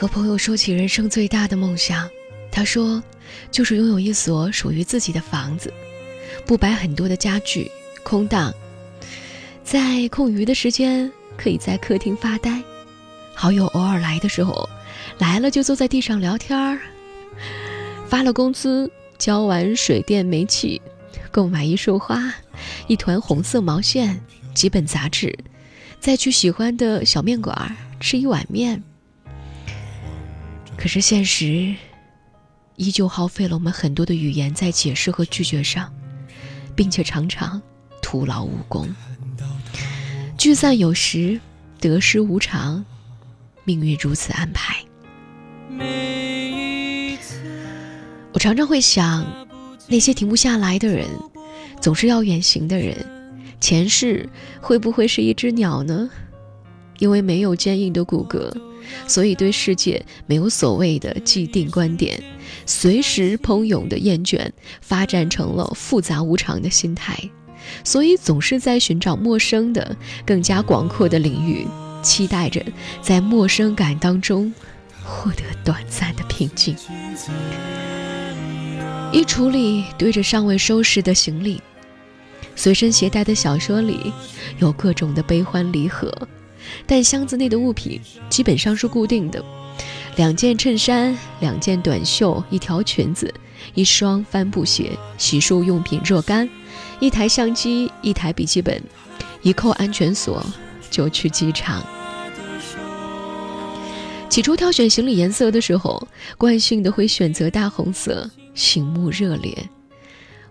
和朋友说起人生最大的梦想，他说，就是拥有一所属于自己的房子，不摆很多的家具，空荡，在空余的时间可以在客厅发呆，好友偶尔来的时候，来了就坐在地上聊天儿。发了工资，交完水电煤气，购买一束花，一团红色毛线，几本杂志，再去喜欢的小面馆吃一碗面。可是现实，依旧耗费了我们很多的语言在解释和拒绝上，并且常常徒劳无功。聚散有时，得失无常，命运如此安排。我常常会想，那些停不下来的人，总是要远行的人，前世会不会是一只鸟呢？因为没有坚硬的骨骼，所以对世界没有所谓的既定观点，随时喷涌的厌倦，发展成了复杂无常的心态，所以总是在寻找陌生的、更加广阔的领域，期待着在陌生感当中获得短暂的平静。衣橱里堆着尚未收拾的行李，随身携带的小说里有各种的悲欢离合，但箱子内的物品基本上是固定的：两件衬衫、两件短袖、一条裙子、一双帆布鞋、洗漱用品若干、一台相机、一台笔记本，一扣安全锁就去机场。起初挑选行李颜色的时候，惯性的会选择大红色。醒目热烈，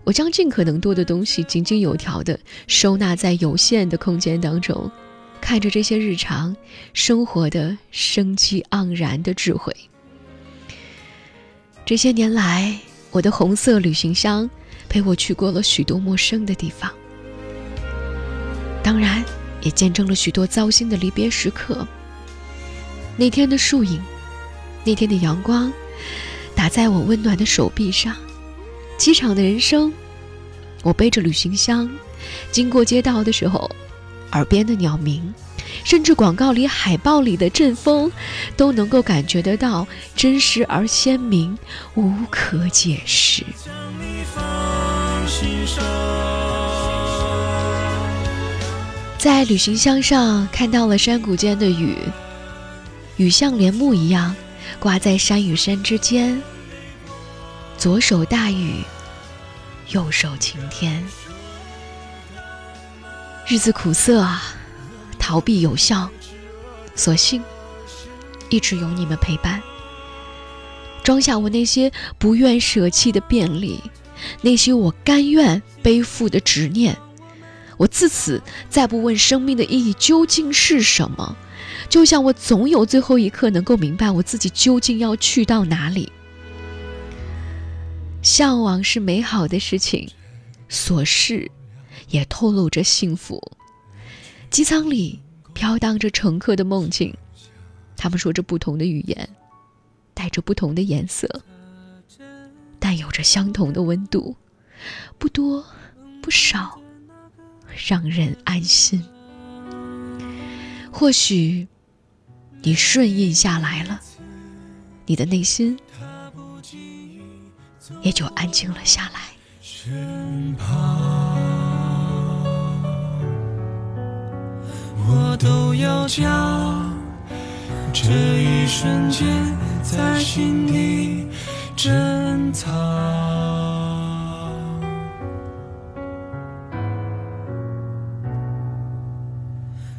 我将尽可能多的东西井井有条的收纳在有限的空间当中，看着这些日常生活的生机盎然的智慧。这些年来，我的红色旅行箱陪我去过了许多陌生的地方，当然也见证了许多糟心的离别时刻。那天的树影，那天的阳光。打在我温暖的手臂上，机场的人生，我背着旅行箱，经过街道的时候，耳边的鸟鸣，甚至广告里、海报里的阵风，都能够感觉得到真实而鲜明，无可解释。在旅行箱上看到了山谷间的雨，雨像帘幕一样。挂在山与山之间，左手大雨，右手晴天。日子苦涩啊，逃避有效，所幸一直有你们陪伴。装下我那些不愿舍弃的便利，那些我甘愿背负的执念。我自此再不问生命的意义究竟是什么。就像我总有最后一刻能够明白我自己究竟要去到哪里。向往是美好的事情，琐事也透露着幸福。机舱里飘荡着乘客的梦境，他们说着不同的语言，带着不同的颜色，但有着相同的温度，不多不少，让人安心。或许。你顺应下来了，你的内心也就安静了下来。我都要将这一瞬间在心底珍藏。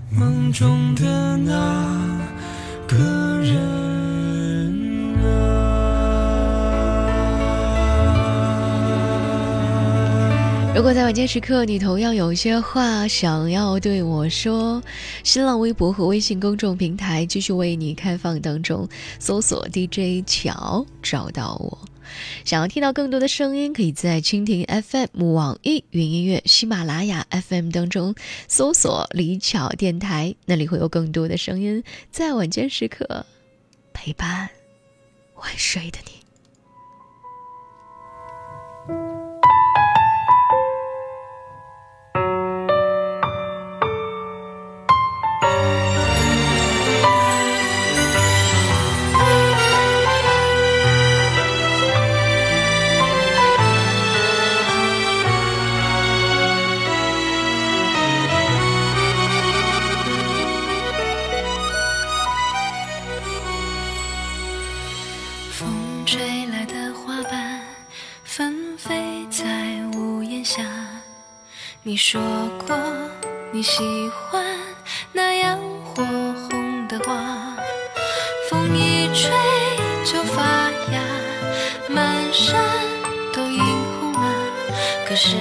梦中的那。个人如果在晚间时刻，你同样有些话想要对我说，新浪微博和微信公众平台继续为你开放当中，搜索 DJ 乔找到我。想要听到更多的声音，可以在蜻蜓 FM、网易云音乐、喜马拉雅 FM 当中搜索“李巧电台”，那里会有更多的声音，在晚间时刻陪伴晚睡的你。说过你喜欢那样火红的花。风一吹就发芽满山都映红了可是